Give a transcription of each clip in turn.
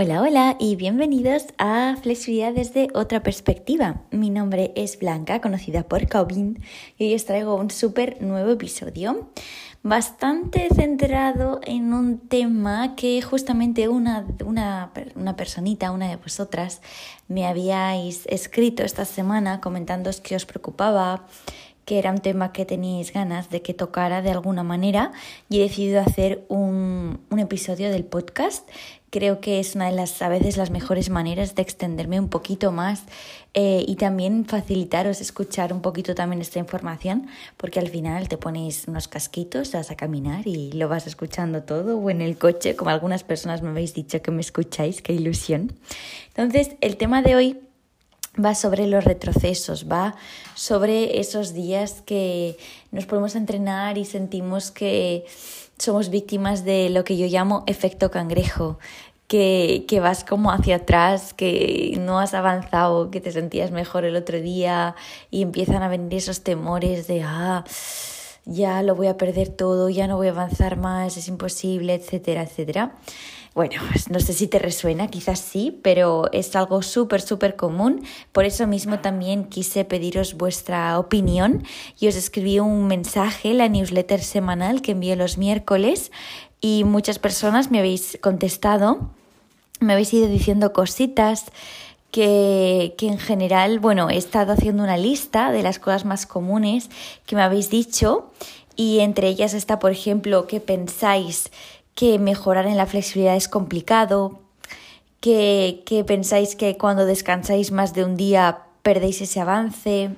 Hola, hola y bienvenidos a Flexibilidad desde otra perspectiva. Mi nombre es Blanca, conocida por Cobin, y hoy os traigo un súper nuevo episodio, bastante centrado en un tema que justamente una, una, una personita, una de vosotras, me habíais escrito esta semana comentando que os preocupaba que era un tema que teníais ganas de que tocara de alguna manera y he decidido hacer un, un episodio del podcast Creo que es una de las a veces las mejores maneras de extenderme un poquito más eh, y también facilitaros escuchar un poquito también esta información, porque al final te pones unos casquitos, vas a caminar y lo vas escuchando todo, o en el coche, como algunas personas me habéis dicho que me escucháis, qué ilusión. Entonces, el tema de hoy va sobre los retrocesos, va sobre esos días que nos podemos entrenar y sentimos que somos víctimas de lo que yo llamo efecto cangrejo, que, que, vas como hacia atrás, que no has avanzado, que te sentías mejor el otro día y empiezan a venir esos temores de, ah, ya lo voy a perder todo, ya no voy a avanzar más, es imposible, etcétera, etcétera. Bueno, no sé si te resuena, quizás sí, pero es algo súper, súper común. Por eso mismo también quise pediros vuestra opinión y os escribí un mensaje, la newsletter semanal que envío los miércoles y muchas personas me habéis contestado, me habéis ido diciendo cositas. Que, que, en general, bueno, he estado haciendo una lista de las cosas más comunes que me habéis dicho y entre ellas está, por ejemplo, que pensáis que mejorar en la flexibilidad es complicado, que, pensáis que cuando descansáis más de un día perdéis ese avance,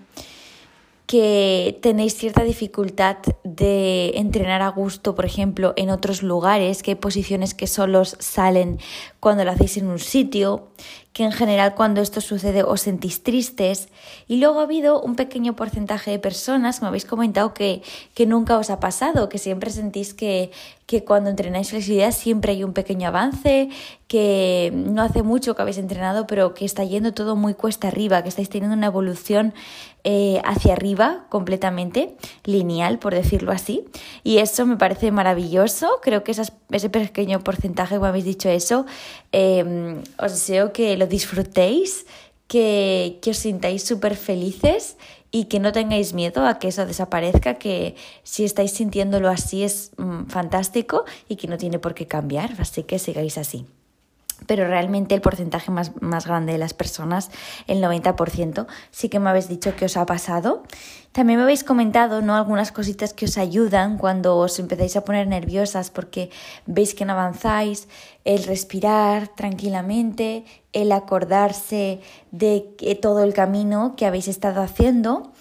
que tenéis cierta dificultad de entrenar a gusto, por ejemplo, en otros lugares, que hay posiciones que solo salen cuando lo hacéis en un sitio, que en general cuando esto sucede os sentís tristes. Y luego ha habido un pequeño porcentaje de personas que me habéis comentado que, que nunca os ha pasado, que siempre sentís que, que cuando entrenáis flexibilidad siempre hay un pequeño avance, que no hace mucho que habéis entrenado, pero que está yendo todo muy cuesta arriba, que estáis teniendo una evolución eh, hacia arriba completamente, lineal, por decirlo así. Y eso me parece maravilloso. Creo que ese pequeño porcentaje, como habéis dicho eso, eh, os deseo que lo disfrutéis, que, que os sintáis súper felices y que no tengáis miedo a que eso desaparezca, que si estáis sintiéndolo así es mm, fantástico y que no tiene por qué cambiar, así que sigáis así pero realmente el porcentaje más, más, grande de las personas, el 90%, sí que me habéis dicho que os ha pasado. También me habéis comentado ¿no? algunas cositas que os ayudan cuando os empezáis a poner nerviosas porque veis que no avanzáis, el respirar tranquilamente, el acordarse de todo el camino que habéis estado haciendo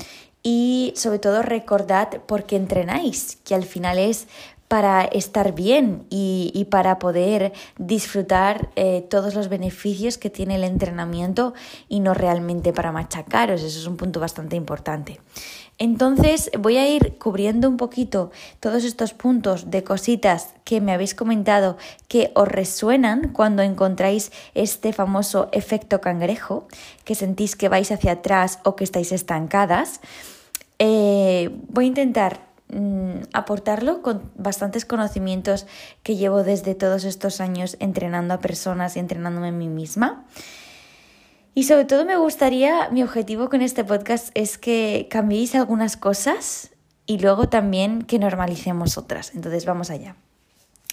y sobre todo recordad por qué entrenáis, que al final es para estar bien y, para poder disfrutar eh, todos los beneficios que tiene el entrenamiento y no realmente para machacaros. Eso es un punto bastante importante. Entonces voy a ir cubriendo un poquito todos estos puntos de cositas que me habéis comentado que os resuenan cuando encontráis este famoso efecto cangrejo, que sentís que vais hacia atrás o que estáis estancadas. Eh, voy a intentar Mm, aportarlo con bastantes conocimientos que llevo desde todos estos años entrenando a personas y entrenándome a mí misma. Y sobre todo me gustaría, mi objetivo con este podcast es que cambiéis algunas cosas y luego también que normalicemos otras. Entonces vamos allá.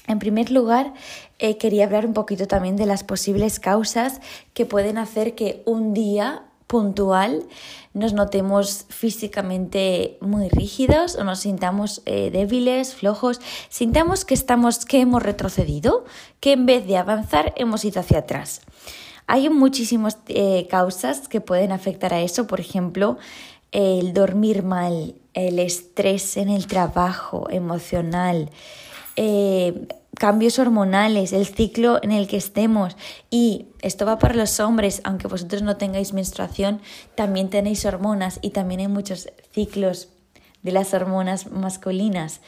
En primer lugar, eh, quería hablar un poquito también de las posibles causas que pueden hacer que un día puntual nos notemos físicamente muy rígidos o nos sintamos eh, débiles, flojos, sintamos que estamos que hemos retrocedido, que en vez de avanzar hemos ido hacia atrás. Hay muchísimas eh, causas que pueden afectar a eso, por ejemplo, el dormir mal, el estrés en el trabajo emocional, eh, cambios hormonales, el ciclo en el que estemos. Y esto va para los hombres, aunque vosotros no tengáis menstruación, también tenéis hormonas y también hay muchos ciclos de las hormonas masculinas.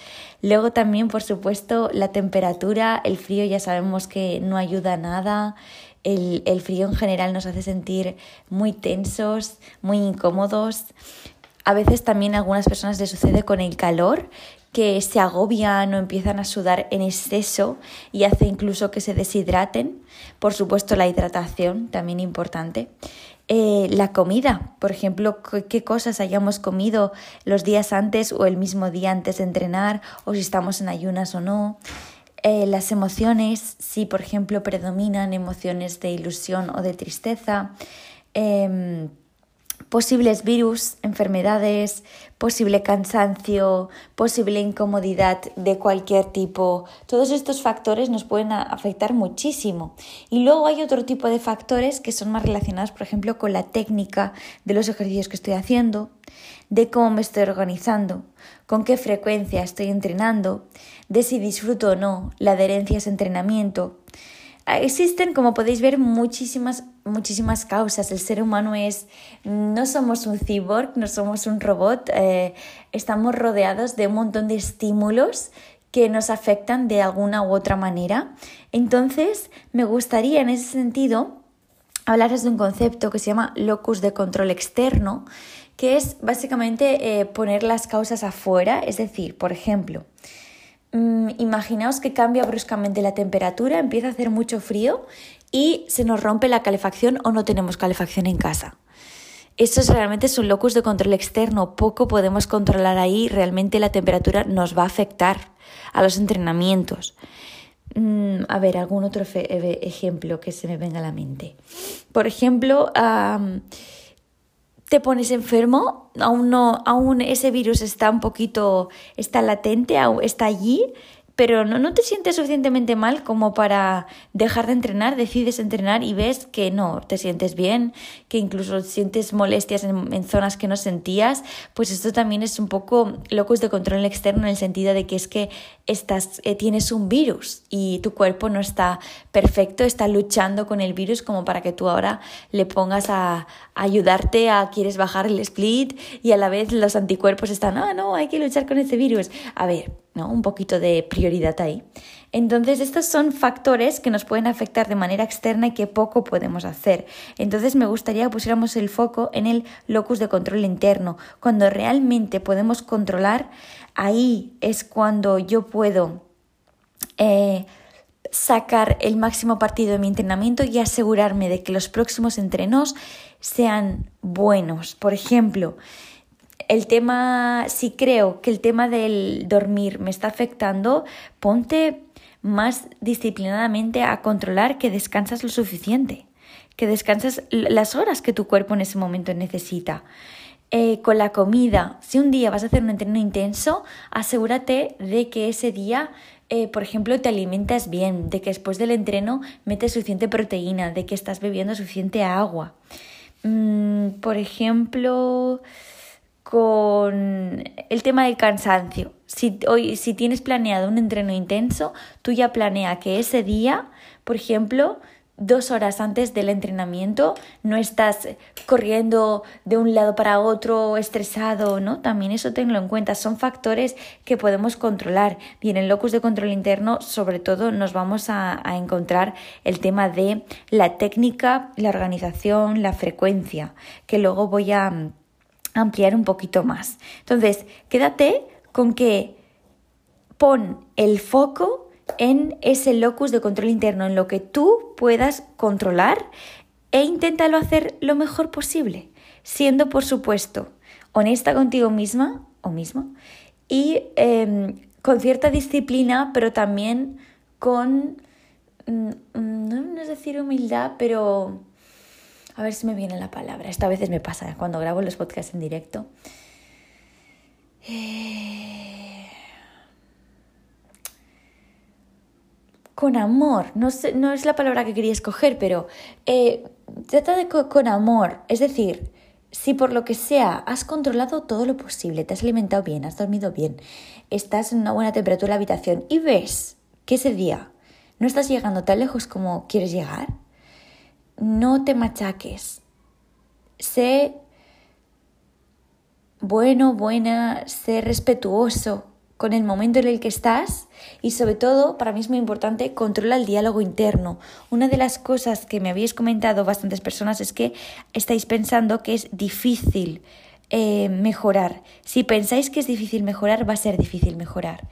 Luego también, por supuesto, la temperatura, el frío ya sabemos que no ayuda a nada. El, el frío en general nos hace sentir muy tensos, muy incómodos. A veces también a algunas personas les sucede con el calor, que se agobian o empiezan a sudar en exceso y hace incluso que se deshidraten. Por supuesto, la hidratación, también importante. Eh, la comida, por ejemplo, qué cosas hayamos comido los días antes o el mismo día antes de entrenar, o si estamos en ayunas o no. Eh, las emociones, si por ejemplo predominan emociones de ilusión o de tristeza. Em, posibles virus, enfermedades, posible cansancio, posible incomodidad de cualquier tipo. Todos estos factores nos pueden afectar muchísimo. Y luego hay otro tipo de factores que son más relacionados, por ejemplo, con la técnica de los ejercicios que estoy haciendo, de cómo me estoy organizando, con qué frecuencia estoy entrenando, de si disfruto o no la adherencia a ese entrenamiento. Existen, como podéis ver, muchísimas, muchísimas causas. El ser humano es, no somos un cyborg, no somos un robot, eh, estamos rodeados de un montón de estímulos que nos afectan de alguna u otra manera. Entonces, me gustaría en ese sentido hablaros de un concepto que se llama locus de control externo, que es básicamente eh, poner las causas afuera, es decir, por ejemplo, Mm, imaginaos que cambia bruscamente la temperatura, empieza a hacer mucho frío y se nos rompe la calefacción o no tenemos calefacción en casa. Eso es, realmente es un locus de control externo, poco podemos controlar ahí, realmente la temperatura nos va a afectar a los entrenamientos. Mm, a ver, algún otro ejemplo que se me venga a la mente. Por ejemplo, te pones enfermo, aún no, aún ese virus está un poquito, está latente, está allí, pero no, no te sientes suficientemente mal como para dejar de entrenar, decides entrenar y ves que no, te sientes bien, que incluso sientes molestias en, zonas que no sentías, pues esto también es un poco locus de control externo en el sentido de que es que estás, eh, tienes un virus y tu cuerpo no está perfecto, está luchando con el virus como para que tú ahora le pongas a, ayudarte a quieres bajar el split y a la vez los anticuerpos están, ah, no, hay que luchar con ese virus. A ver, un poquito de prioridad ahí. Entonces, estos son factores que nos pueden afectar de manera externa y que poco podemos hacer. Entonces, me gustaría que pusiéramos el foco en el locus de control interno. Cuando realmente podemos controlar, ahí es cuando yo puedo eh, sacar el máximo partido de mi entrenamiento y asegurarme de que los próximos entrenos sean buenos. Por ejemplo, el tema, si creo que el tema del dormir me está afectando, ponte más disciplinadamente a controlar que descansas lo suficiente, que descansas las horas que tu cuerpo en ese momento necesita. Eh, con la comida, si un día vas a hacer un entreno intenso, asegúrate de que ese día, eh, por ejemplo, te alimentas bien, de que después del entreno metes suficiente proteína, de que estás bebiendo suficiente agua. Mm, por ejemplo, con el tema del cansancio. Si, hoy, si tienes planeado un entreno intenso, tú ya planea que ese día, por ejemplo, dos horas antes del entrenamiento no estás corriendo de un lado para otro estresado, ¿no? También eso tenlo en cuenta. Son factores que podemos controlar. Y en locus de control interno, sobre todo, nos vamos a, a encontrar el tema de la técnica, la organización, la frecuencia, que luego voy a ampliar un poquito más. Entonces, quédate con que pon el foco en ese locus de control interno, en lo que tú puedas controlar e inténtalo hacer lo mejor posible, siendo, por supuesto, honesta contigo misma o mismo y em, con cierta disciplina, pero también con, mm, mm, no es decir humildad, pero a ver si me viene la palabra. Esta a veces me pasa cuando grabo los podcasts en directo. Eh, con amor, no, no, es la palabra que quería escoger, pero eh, trata de con amor. Es decir, si por lo que sea has controlado todo lo posible, te has alimentado bien, has dormido bien, estás en una buena temperatura en la habitación y ves que ese día no estás llegando tan lejos como quieres llegar, no te machaques. Sé bueno, buena, sé respetuoso con el momento en el que estás y sobre todo, para mí es muy importante, controla el diálogo interno. Una de las cosas que me habéis comentado bastantes personas es que estáis pensando que es difícil eh, mejorar. Si pensáis que es difícil mejorar, va a ser difícil mejorar.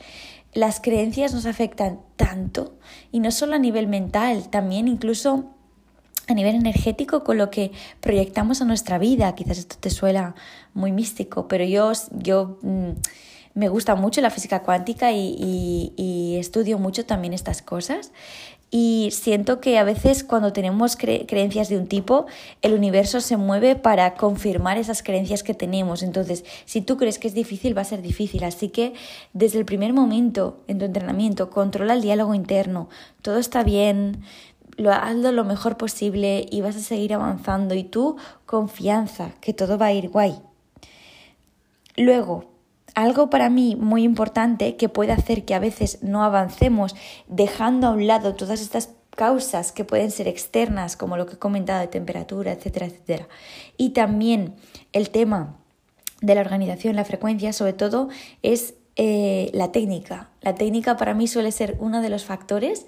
Las creencias nos afectan tanto y no solo a nivel mental, también incluso a nivel energético con lo que proyectamos a nuestra vida. Quizás esto te suena muy místico, pero yo, yo mm, me gusta mucho la física cuántica y, estudio mucho también estas cosas. Y siento que a veces cuando tenemos creencias de un tipo, el universo se mueve para confirmar esas creencias que tenemos. Entonces, si tú crees que es difícil, va a ser difícil. Así que desde el primer momento en tu entrenamiento, controla el diálogo interno. Todo está bien, lo hazlo lo mejor posible y vas a seguir avanzando y tú confianza que todo va a ir guay. Luego, algo para mí muy importante que puede hacer que a veces no avancemos dejando a un lado todas estas causas que pueden ser externas, como lo que he comentado de temperatura, etcétera, etcétera. Y también el tema de la organización, la frecuencia, sobre todo, es eh, la técnica. La técnica para mí suele ser uno de los factores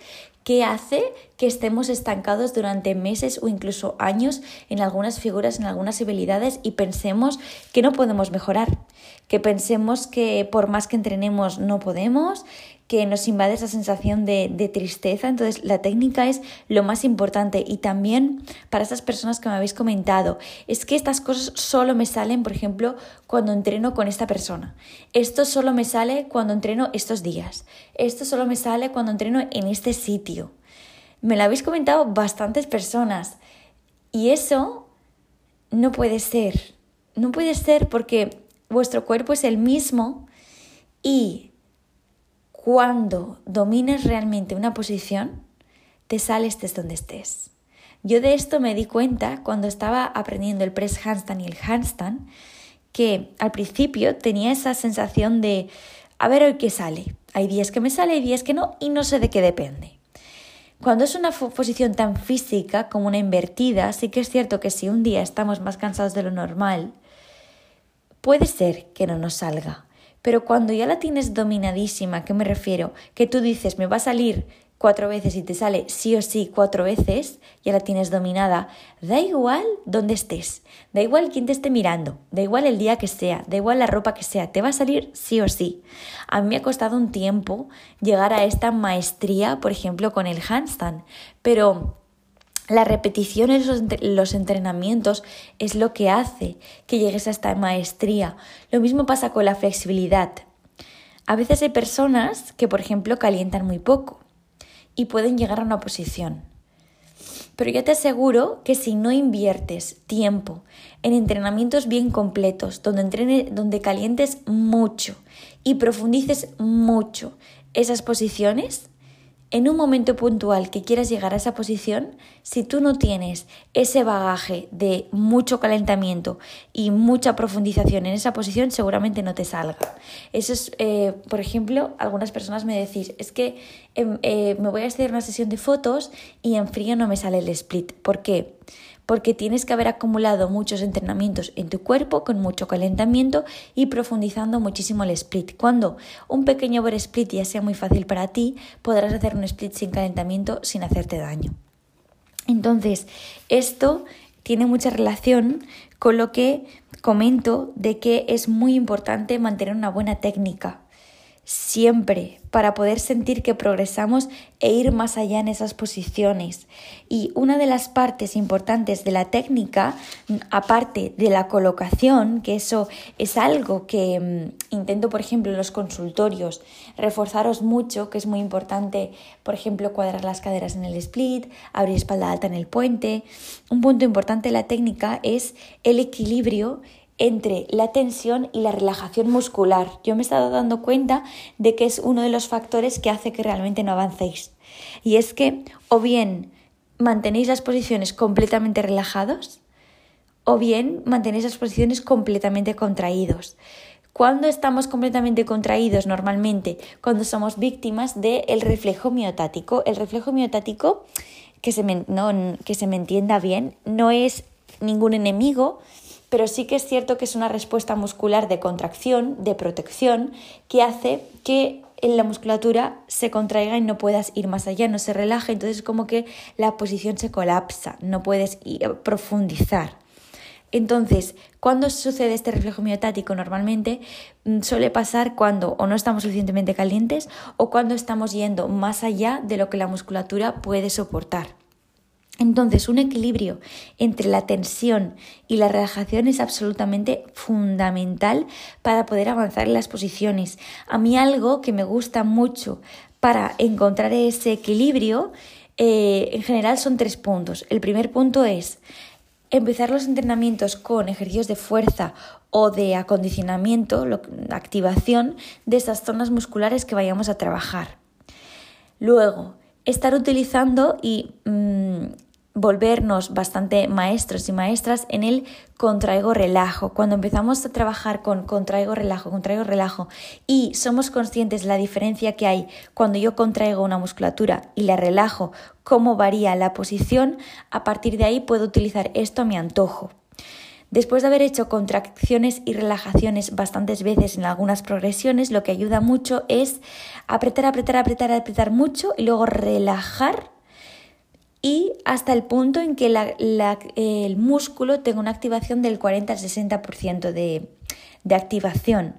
que hace que estemos estancados durante meses o incluso años en algunas figuras, en algunas habilidades y pensemos que no podemos mejorar, que pensemos que por más que entrenemos no podemos, que nos invade esa sensación de, tristeza. Entonces, la técnica es lo más importante. Y también para esas personas que me habéis comentado, es que estas cosas solo me salen, por ejemplo, cuando entreno con esta persona. Esto solo me sale cuando entreno estos días. Esto solo me sale cuando entreno en este sitio. Me lo habéis comentado bastantes personas. Y eso no puede ser. No puede ser porque vuestro cuerpo es el mismo y cuando domines realmente una posición, te sales desde donde estés. Yo de esto me di cuenta cuando estaba aprendiendo el press handstand y el handstand, que al principio tenía esa sensación de, a ver hoy qué sale. Hay días que me sale, hay días que no, y no sé de qué depende. Cuando es una posición tan física como una invertida, sí que es cierto que si un día estamos más cansados de lo normal, puede ser que no nos salga. Pero cuando ya la tienes dominadísima, ¿qué me refiero? Que tú dices, me va a salir cuatro veces y te sale sí o sí cuatro veces, ya la tienes dominada, da igual dónde estés, da igual quién te esté mirando, da igual el día que sea, da igual la ropa que sea, te va a salir sí o sí. A mí me ha costado un tiempo llegar a esta maestría, por ejemplo, con el handstand, pero la repetición en los entrenamientos es lo que hace que llegues a esta maestría. Lo mismo pasa con la flexibilidad. A veces hay personas que, por ejemplo, calientan muy poco y pueden llegar a una posición. Pero yo te aseguro que si no inviertes tiempo en entrenamientos bien completos, donde, donde calientes mucho y profundices mucho esas posiciones, en un momento puntual que quieras llegar a esa posición, si tú no tienes ese bagaje de mucho calentamiento y mucha profundización en esa posición, seguramente no te salga. Eso es, eh, por ejemplo, algunas personas me decís, es que em, eh, me voy a hacer una sesión de fotos y en frío no me sale el split. ¿Por qué? Porque tienes que haber acumulado muchos entrenamientos en tu cuerpo con mucho calentamiento y profundizando muchísimo el split. Cuando un pequeño over split ya sea muy fácil para ti, podrás hacer un split sin calentamiento sin hacerte daño. Entonces, esto tiene mucha relación con lo que comento de que es muy importante mantener una buena técnica siempre para poder sentir que progresamos e ir más allá en esas posiciones. Y una de las partes importantes de la técnica, aparte de la colocación, que eso es algo que mm, intento, por ejemplo, en los consultorios, reforzaros mucho, que es muy importante, por ejemplo, cuadrar las caderas en el split, abrir espalda alta en el puente. Un punto importante de la técnica es el equilibrio entre la tensión y la relajación muscular. Yo me he estado dando cuenta de que es uno de los factores que hace que realmente no avancéis. Y es que o bien mantenéis las posiciones completamente relajados o bien mantenéis las posiciones completamente contraídos. Cuando estamos completamente contraídos normalmente? Cuando somos víctimas del reflejo miotático. El reflejo miotático, que se, que se me entienda bien, no es ningún enemigo, pero sí que es cierto que es una respuesta muscular de contracción, de protección, que hace que la musculatura se contraiga y no puedas ir más allá, no se relaje, entonces como que la posición se colapsa, no puedes profundizar. Entonces, ¿cuándo sucede este reflejo miotático? Normalmente mm, suele pasar cuando o no estamos suficientemente calientes o cuando estamos yendo más allá de lo que la musculatura puede soportar. Entonces, un equilibrio entre la tensión y la relajación es absolutamente fundamental para poder avanzar en las posiciones. A mí algo que me gusta mucho para encontrar ese equilibrio, eh, en general son tres puntos. El primer punto es empezar los entrenamientos con ejercicios de fuerza o de acondicionamiento, activación de esas zonas musculares que vayamos a trabajar. Luego, estar utilizando y mm, volvernos bastante maestros y maestras en el contraigo relajo. Cuando empezamos a trabajar con contraigo relajo, contraigo relajo y somos conscientes de la diferencia que hay cuando yo contraigo una musculatura y la relajo, cómo varía la posición, a partir de ahí puedo utilizar esto a mi antojo. Después de haber hecho contracciones y relajaciones bastantes veces en algunas progresiones, lo que ayuda mucho es apretar, apretar, apretar, apretar mucho y luego relajar y hasta el punto en que el músculo tenga una activación del 40-60% de, de activación.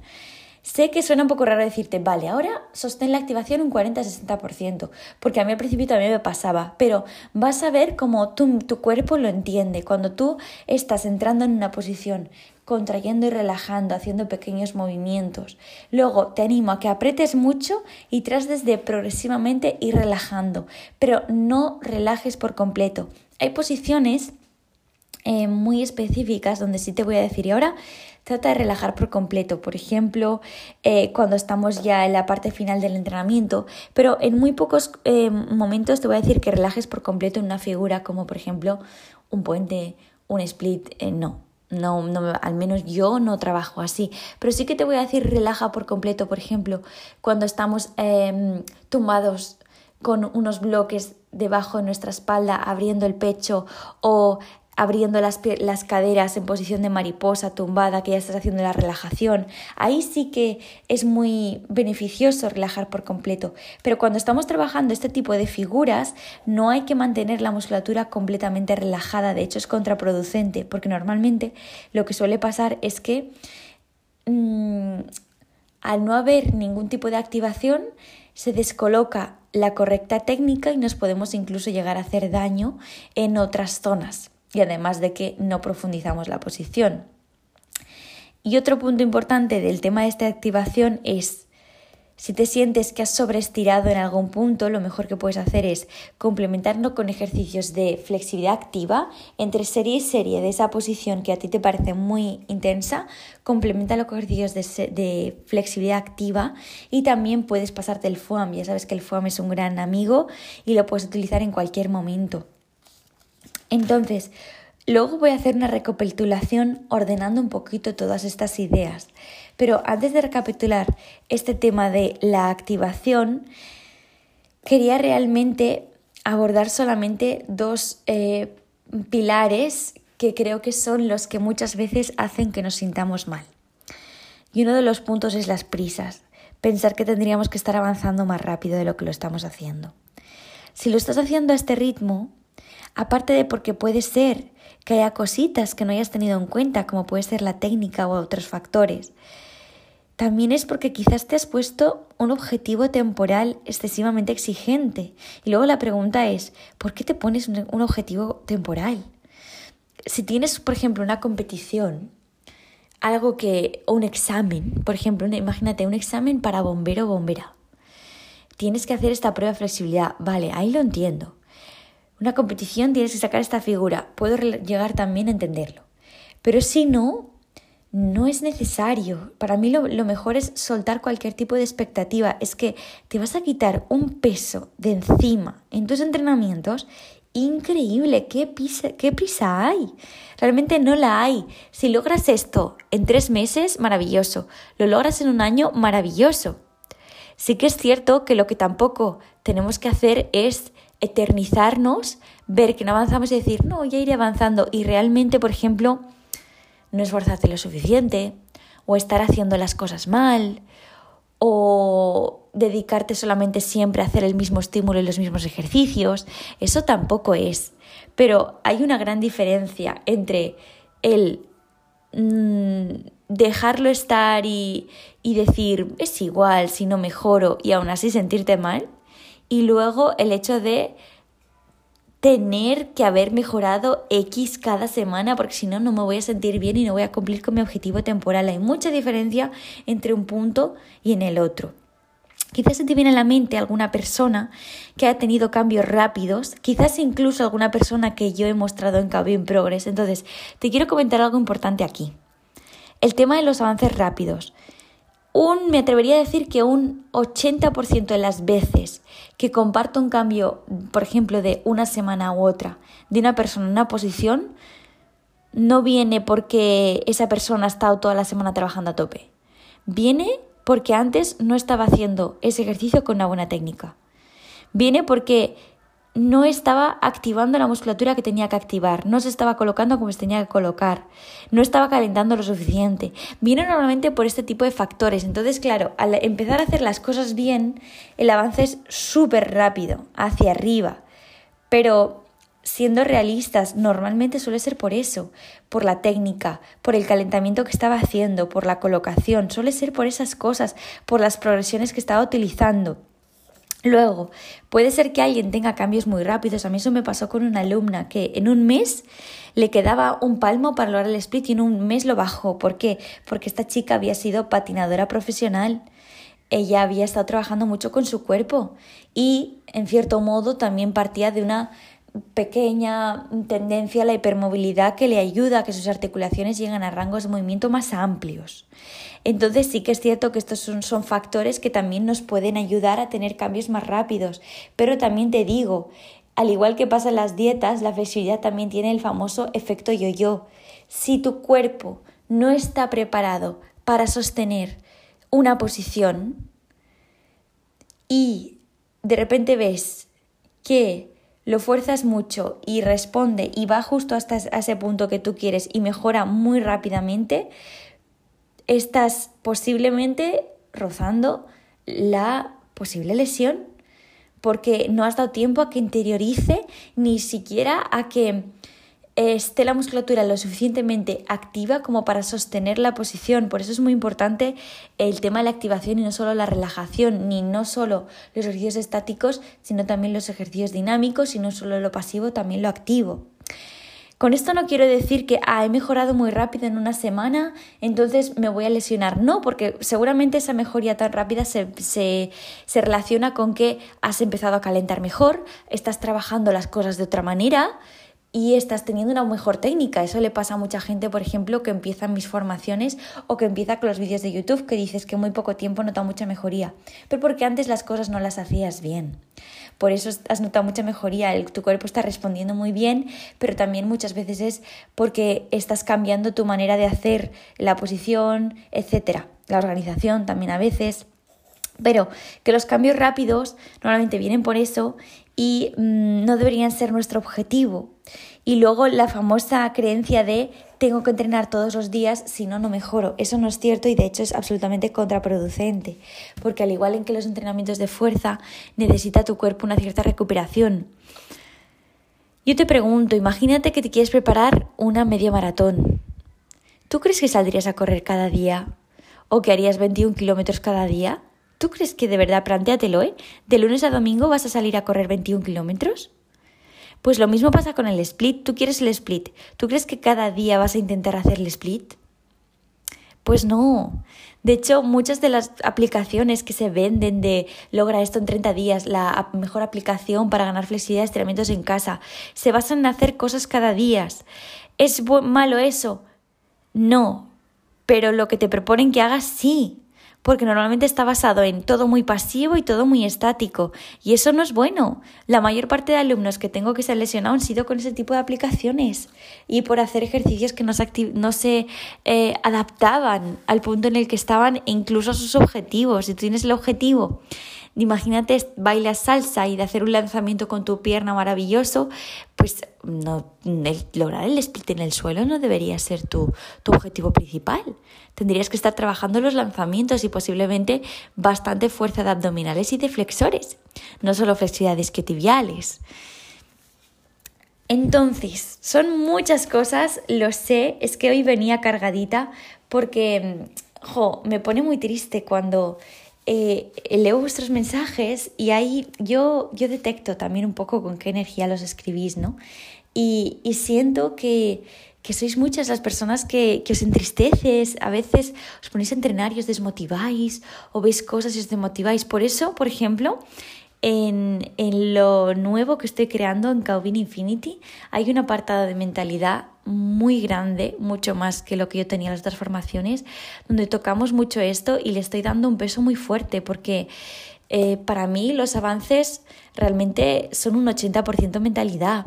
Sé que suena un poco raro decirte, vale, ahora sostén la activación un 40-60%, porque a mí al principio también me pasaba, pero vas a ver cómo tu, tu cuerpo lo entiende. Cuando tú estás entrando en una posición contrayendo y relajando, haciendo pequeños movimientos. Luego te animo a que apretes mucho y trates de progresivamente ir relajando, pero no relajes por completo. Hay posiciones eh, muy específicas donde sí te voy a decir y ahora trata de relajar por completo. Por ejemplo, eh, cuando estamos ya en la parte final del entrenamiento, pero en muy pocos eh, momentos te voy a decir que relajes por completo en una figura como por ejemplo un puente, un split, no. No, no, al menos yo no trabajo así. Pero sí que te voy a decir relaja por completo, por ejemplo, cuando estamos em, tumbados con unos bloques debajo de nuestra espalda, abriendo el pecho o abriendo las, las, caderas en posición de mariposa tumbada, que ya estás haciendo la relajación. Ahí sí que es muy beneficioso relajar por completo. Pero cuando estamos trabajando este tipo de figuras, no hay que mantener la musculatura completamente relajada. De hecho, es contraproducente, porque normalmente lo que suele pasar es que mm, al no haber ningún tipo de activación, se descoloca la correcta técnica y nos podemos incluso llegar a hacer daño en otras zonas y además de que no profundizamos la posición. Y otro punto importante del tema de esta activación es si te sientes que has sobreestirado en algún punto, lo mejor que puedes hacer es complementarlo con ejercicios de flexibilidad activa entre serie y serie de esa posición que a ti te parece muy intensa, complementalo con ejercicios de, flexibilidad activa y también puedes pasarte el FOAM. Ya sabes que el FOAM es un gran amigo y lo puedes utilizar en cualquier momento. Entonces, luego voy a hacer una recapitulación ordenando un poquito todas estas ideas. Pero antes de recapitular este tema de la activación, quería realmente abordar solamente dos eh, pilares que creo que son los que muchas veces hacen que nos sintamos mal. Y uno de los puntos es las prisas, pensar que tendríamos que estar avanzando más rápido de lo que lo estamos haciendo. Si lo estás haciendo a este ritmo, Aparte de porque puede ser que haya cositas que no hayas tenido en cuenta, como puede ser la técnica o otros factores. También es porque quizás te has puesto un objetivo temporal excesivamente exigente. Y luego la pregunta es, ¿por qué te pones un objetivo temporal? Si tienes, por ejemplo, una competición, algo que, o un examen, por ejemplo, imagínate un examen para bombero o bombera. Tienes que hacer esta prueba de flexibilidad. Vale, ahí lo entiendo una competición tienes que sacar esta figura. Puedo llegar también a entenderlo. Pero si no, no es necesario. Para mí lo, mejor es soltar cualquier tipo de expectativa. Es que te vas a quitar un peso de encima en tus entrenamientos. Increíble, ¿Qué, qué prisa hay. Realmente no la hay. Si logras esto en tres meses, maravilloso. Lo logras en un año, maravilloso. Sí que es cierto que lo que tampoco tenemos que hacer es eternizarnos, ver que no avanzamos y decir, no, ya iré avanzando. Y realmente, por ejemplo, no esforzarte lo suficiente, o estar haciendo las cosas mal, o dedicarte solamente siempre a hacer el mismo estímulo y los mismos ejercicios. Eso tampoco es. Pero hay una gran diferencia entre el mm, dejarlo estar y, y decir, es igual si no mejoro y aún así sentirte mal. Y luego el hecho de tener que haber mejorado X cada semana porque si no, no me voy a sentir bien y no voy a cumplir con mi objetivo temporal. Hay mucha diferencia entre un punto y en el otro. Quizás se te viene a la mente alguna persona que ha tenido cambios rápidos, quizás incluso alguna persona que yo he mostrado en Cabin Progress. Entonces, te quiero comentar algo importante aquí. El tema de los avances rápidos. Un, me atrevería a decir que un 80% de las veces que comparto un cambio, por ejemplo, de una semana u otra, de una persona en una posición, no viene porque esa persona ha estado toda la semana trabajando a tope. Viene porque antes no estaba haciendo ese ejercicio con una buena técnica. Viene porque no estaba activando la musculatura que tenía que activar, no se estaba colocando como se tenía que colocar, no estaba calentando lo suficiente. Viene normalmente por este tipo de factores. Entonces, claro, al empezar a hacer las cosas bien, el avance es súper rápido, hacia arriba. Pero siendo realistas, normalmente suele ser por eso, por la técnica, por el calentamiento que estaba haciendo, por la colocación, suele ser por esas cosas, por las progresiones que estaba utilizando. Luego, puede ser que alguien tenga cambios muy rápidos. A mí eso me pasó con una alumna que en un mes le quedaba un palmo para lograr el split y en un mes lo bajó. ¿Por qué? Porque esta chica había sido patinadora profesional. Ella había estado trabajando mucho con su cuerpo y, en cierto modo, también partía de una pequeña tendencia a la hipermovilidad que le ayuda a que sus articulaciones lleguen a rangos de movimiento más amplios. Entonces sí que es cierto que estos son, son, factores que también nos pueden ayudar a tener cambios más rápidos, pero también te digo, al igual que pasa en las dietas, la flexibilidad también tiene el famoso efecto yo-yo. Si tu cuerpo no está preparado para sostener una posición y de repente ves que lo fuerzas mucho y responde y va justo hasta ese punto que tú quieres y mejora muy rápidamente, estás posiblemente rozando la posible lesión porque no has dado tiempo a que interiorice ni siquiera a que esté la musculatura lo suficientemente activa como para sostener la posición. Por eso es muy importante el tema de la activación y no solo la relajación, ni no solo los ejercicios estáticos, sino también los ejercicios dinámicos y no solo lo pasivo, también lo activo. Con esto no quiero decir que ah, he mejorado muy rápido en una semana, entonces me voy a lesionar. No, porque seguramente esa mejoría tan rápida se, se, se relaciona con que has empezado a calentar mejor, estás trabajando las cosas de otra manera, y estás teniendo una mejor técnica. Eso le pasa a mucha gente, por ejemplo, que empieza mis formaciones o que empieza con los vídeos de YouTube, que dices que muy poco tiempo nota mucha mejoría, pero porque antes las cosas no las hacías bien. Por eso has notado mucha mejoría, tu cuerpo está respondiendo muy bien, pero también muchas veces es porque estás cambiando tu manera de hacer la posición, etcétera. La organización también a veces. Pero que los cambios rápidos normalmente vienen por eso y mm, no deberían ser nuestro objetivo. Y luego la famosa creencia de tengo que entrenar todos los días, si no, no mejoro. Eso no es cierto y de hecho es absolutamente contraproducente, porque al igual en que los entrenamientos de fuerza necesita tu cuerpo una cierta recuperación. Yo te pregunto, imagínate que te quieres preparar una media maratón. ¿Tú crees que saldrías a correr cada día? ¿O que harías 21 kilómetros cada día? ¿Tú crees que de verdad, plantéatelo, ¿eh? ¿De lunes a domingo vas a salir a correr 21 kilómetros? Pues lo mismo pasa con el split. ¿Tú quieres el split? ¿Tú crees que cada día vas a intentar hacer el split? Pues no. De hecho, muchas de las aplicaciones que se venden de logra esto en 30 días, la mejor aplicación para ganar flexibilidad de estiramientos en casa, se basan en hacer cosas cada día. ¿Es malo eso? No. Pero lo que te proponen que hagas, sí porque normalmente está basado en todo muy pasivo y todo muy estático, y eso no es bueno. La mayor parte de alumnos que tengo que se han lesionado han sido con ese tipo de aplicaciones y por hacer ejercicios que no se, no se eh, adaptaban al punto en el que estaban e incluso a sus objetivos. Si tú tienes el objetivo Imagínate bailar salsa y de hacer un lanzamiento con tu pierna maravilloso, pues no, lograr el split en el suelo no debería ser tu, tu objetivo principal. Tendrías que estar trabajando los lanzamientos y posiblemente bastante fuerza de abdominales y de flexores, no solo flexibilidades que tibiales. Entonces, son muchas cosas, lo sé, es que hoy venía cargadita porque, jo, me pone muy triste cuando eh, leo vuestros mensajes y ahí yo, yo detecto también un poco con qué energía los escribís, ¿no? Y, y siento que, que sois muchas las personas que, que, os entristeces, a veces os ponéis a entrenar y os desmotiváis, o veis cosas y os desmotiváis. Por eso, por ejemplo, en, lo nuevo que estoy creando en Calvin Infinity hay un apartado de mentalidad muy grande, mucho más que lo que yo tenía en las otras formaciones, donde tocamos mucho esto y le estoy dando un peso muy fuerte porque eh, para mí los avances realmente son un 80% mentalidad.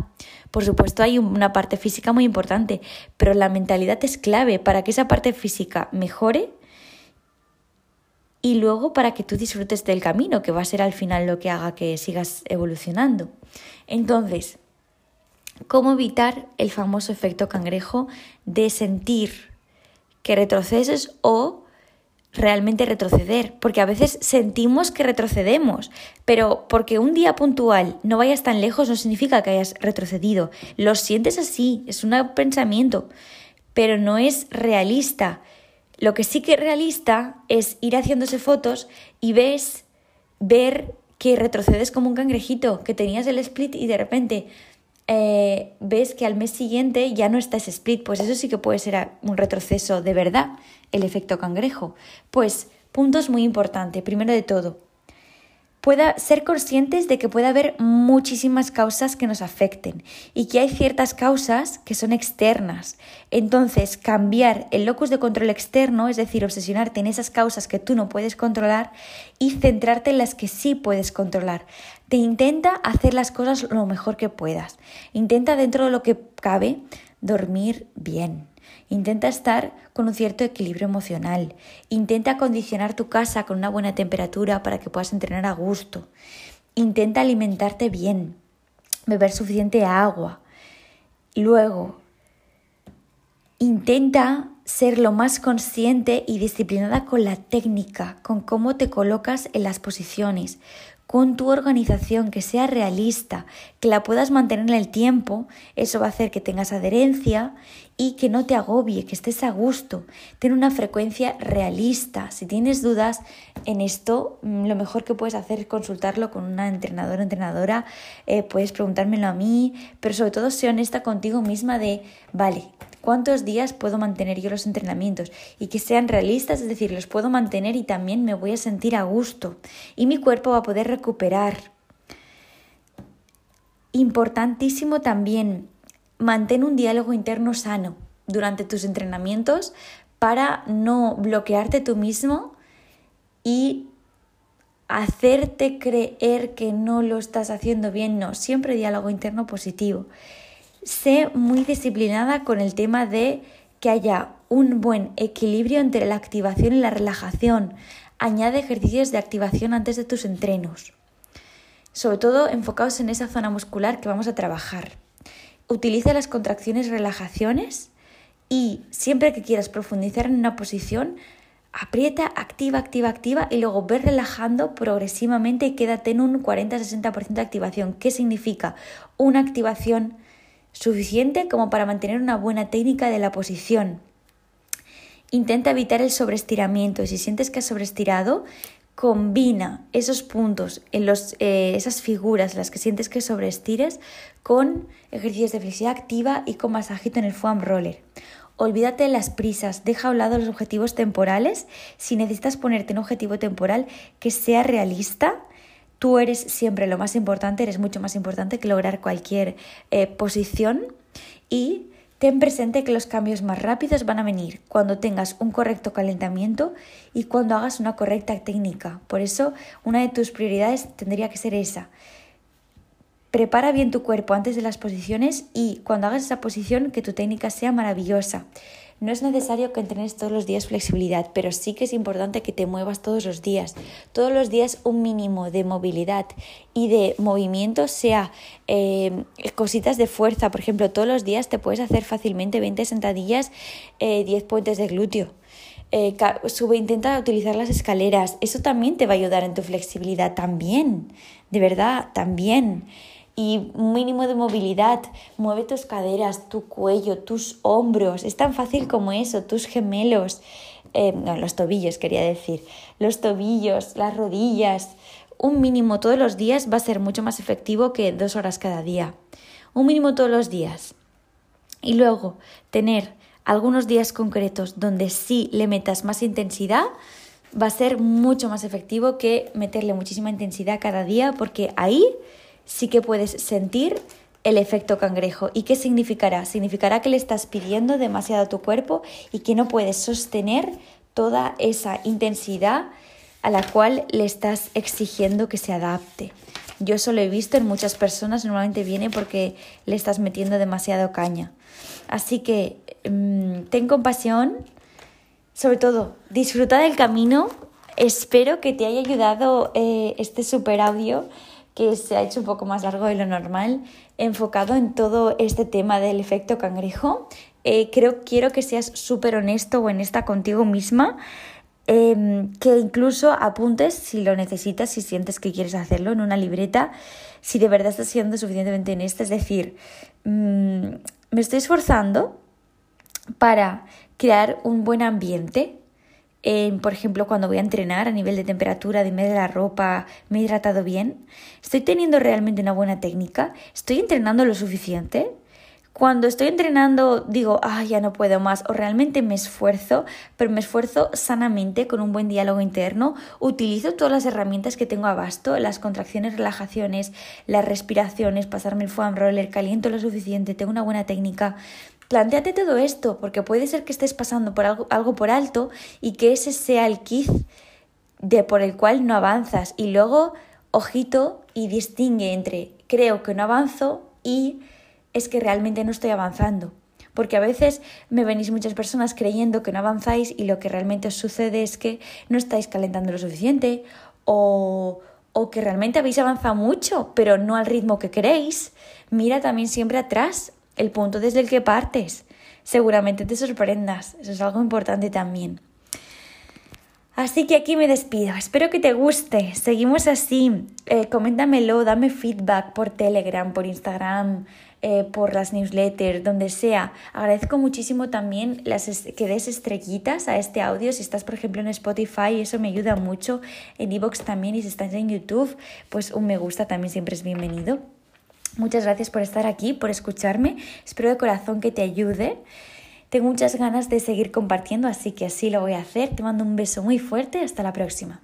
Por supuesto hay una parte física muy importante, pero la mentalidad es clave para que esa parte física mejore y luego para que tú disfrutes del camino, que va a ser al final lo que haga que sigas evolucionando. Entonces, ¿cómo evitar el famoso efecto cangrejo de sentir que retrocedes o realmente retroceder? Porque a veces sentimos que retrocedemos, pero porque un día puntual no vayas tan lejos no significa que hayas retrocedido. Lo sientes así, es un pensamiento, pero no es realista. Lo que sí que es realista es ir haciéndose fotos y ves, ver que retrocedes como un cangrejito, que tenías el split y de repente eh, ves que al mes siguiente ya no está ese split, pues eso sí que puede ser un retroceso de verdad, el efecto cangrejo. Pues puntos muy importantes, primero de todo, pueda ser conscientes de que puede haber muchísimas causas que nos afecten y que hay ciertas causas que son externas. Entonces, cambiar el locus de control externo, es decir, obsesionarte en esas causas que tú no puedes controlar y centrarte en las que sí puedes controlar. Te intenta hacer las cosas lo mejor que puedas. Intenta dentro de lo que cabe dormir bien Intenta estar con un cierto equilibrio emocional. Intenta acondicionar tu casa con una buena temperatura para que puedas entrenar a gusto. Intenta alimentarte bien, beber suficiente agua. Luego, intenta ser lo más consciente y disciplinada con la técnica, con cómo te colocas en las posiciones, con tu organización, que sea realista, que la puedas mantener en el tiempo, eso va a hacer que tengas adherencia y que no te agobie, que estés a gusto. Ten una frecuencia realista. Si tienes dudas en esto, mm, lo mejor que puedes hacer es consultarlo con una entrenadora o entrenadora, eh, puedes preguntármelo a mí, pero sobre todo sé honesta contigo misma de, vale, cuántos días puedo mantener yo los entrenamientos y que sean realistas, es decir, los puedo mantener y también me voy a sentir a gusto y mi cuerpo va a poder recuperar. Importantísimo también, mantén un diálogo interno sano durante tus entrenamientos para no bloquearte tú mismo y hacerte creer que no lo estás haciendo bien, no, siempre diálogo interno positivo sé muy disciplinada con el tema de que haya un buen equilibrio entre la activación y la relajación. Añade ejercicios de activación antes de tus entrenos, sobre todo enfocados en esa zona muscular que vamos a trabajar. Utiliza las contracciones relajaciones y siempre que quieras profundizar en una posición, aprieta, activa, activa, activa y luego ves relajando progresivamente y quédate en un 40-60% de activación. ¿Qué significa? Una activación suficiente como para mantener una buena técnica de la posición. Intenta evitar el sobreestiramiento y si sientes que has sobreestirado, combina esos puntos, en los, eh, esas figuras, las que sientes que sobreestires, con ejercicios de flexibilidad activa y con masajito en el foam roller. Olvídate de las prisas, deja a un lado los objetivos temporales. Si necesitas ponerte un objetivo temporal que sea realista, Tú eres siempre lo más importante, eres mucho más importante que lograr cualquier eh, posición y ten presente que los cambios más rápidos van a venir cuando tengas un correcto calentamiento y cuando hagas una correcta técnica. Por eso, una de tus prioridades tendría que ser esa. Prepara bien tu cuerpo antes de las posiciones y cuando hagas esa posición que tu técnica sea maravillosa. No es necesario que entrenes todos los días flexibilidad, pero sí que es importante que te muevas todos los días. Todos los días un mínimo de movilidad y de movimiento, sea eh, cositas de fuerza. Por ejemplo, todos los días te puedes hacer fácilmente 20 sentadillas, 10 eh, puentes de glúteo. Eh, sube, intenta utilizar las escaleras. Eso también te va a ayudar en tu flexibilidad, también. De verdad, también. Y un mínimo de movilidad. Mueve tus caderas, tu cuello, tus hombros. Es tan fácil como eso, tus gemelos. Eh, no, los tobillos quería decir. Los tobillos, las rodillas. Un mínimo todos los días va a ser mucho más efectivo que dos horas cada día. Un mínimo todos los días. Y luego tener algunos días concretos donde sí le metas más intensidad va a ser mucho más efectivo que meterle muchísima intensidad cada día porque ahí sí que puedes sentir el efecto cangrejo. ¿Y qué significará? Significará que le estás pidiendo demasiado a tu cuerpo y que no puedes sostener toda esa intensidad a la cual le estás exigiendo que se adapte. Yo eso lo he visto en muchas personas, normalmente viene porque le estás metiendo demasiado caña. Así que mmm, ten compasión, sobre todo, disfruta del camino. Espero que te haya ayudado eh, este super audio que se ha hecho un poco más largo de lo normal, enfocado en todo este tema del efecto cangrejo. Eh, creo, quiero que seas súper honesto o honesta contigo misma, em, que incluso apuntes si lo necesitas, si sientes que quieres hacerlo en una libreta, si de verdad estás siendo suficientemente honesta, es decir, mm, me estoy esforzando para crear un buen ambiente. Por ejemplo, cuando voy a entrenar a nivel de temperatura, de medir la ropa, me he hidratado bien. Estoy teniendo realmente una buena técnica. Estoy entrenando lo suficiente. Cuando estoy entrenando digo, ah, ya no puedo más, o realmente me esfuerzo, pero me esfuerzo sanamente con un buen diálogo interno, utilizo todas las herramientas que tengo a basto, las contracciones, relajaciones, las respiraciones, pasarme el foam roller, caliento lo suficiente, tengo una buena técnica, Plantéate todo esto, porque puede ser que estés pasando por algo, algo por alto y que ese sea el quiz de por el cual no avanzas. Y luego, ojito y distingue entre creo que no avanzo y es que realmente no estoy avanzando. Porque a veces me venís muchas personas creyendo que no avanzáis y lo que realmente os sucede es que no estáis calentando lo suficiente o, o que realmente habéis avanzado mucho, pero no al ritmo que queréis. Mira también siempre atrás el punto desde el que partes. Seguramente te sorprendas, eso es algo importante también. Así que aquí me despido. Espero que te guste. Seguimos así. Eh, coméntamelo, dame feedback por Telegram, por Instagram, eh, por las newsletters, donde sea. Agradezco muchísimo también las que des estrellitas a este audio. Si estás, por ejemplo, en Spotify, eso me ayuda mucho. En Evox también. Y si estás en YouTube, pues un me gusta también siempre es bienvenido. Muchas gracias por estar aquí, por escucharme. Espero de corazón que te ayude. Tengo muchas ganas de seguir compartiendo, así que así lo voy a hacer. Te mando un beso muy fuerte. Hasta la próxima.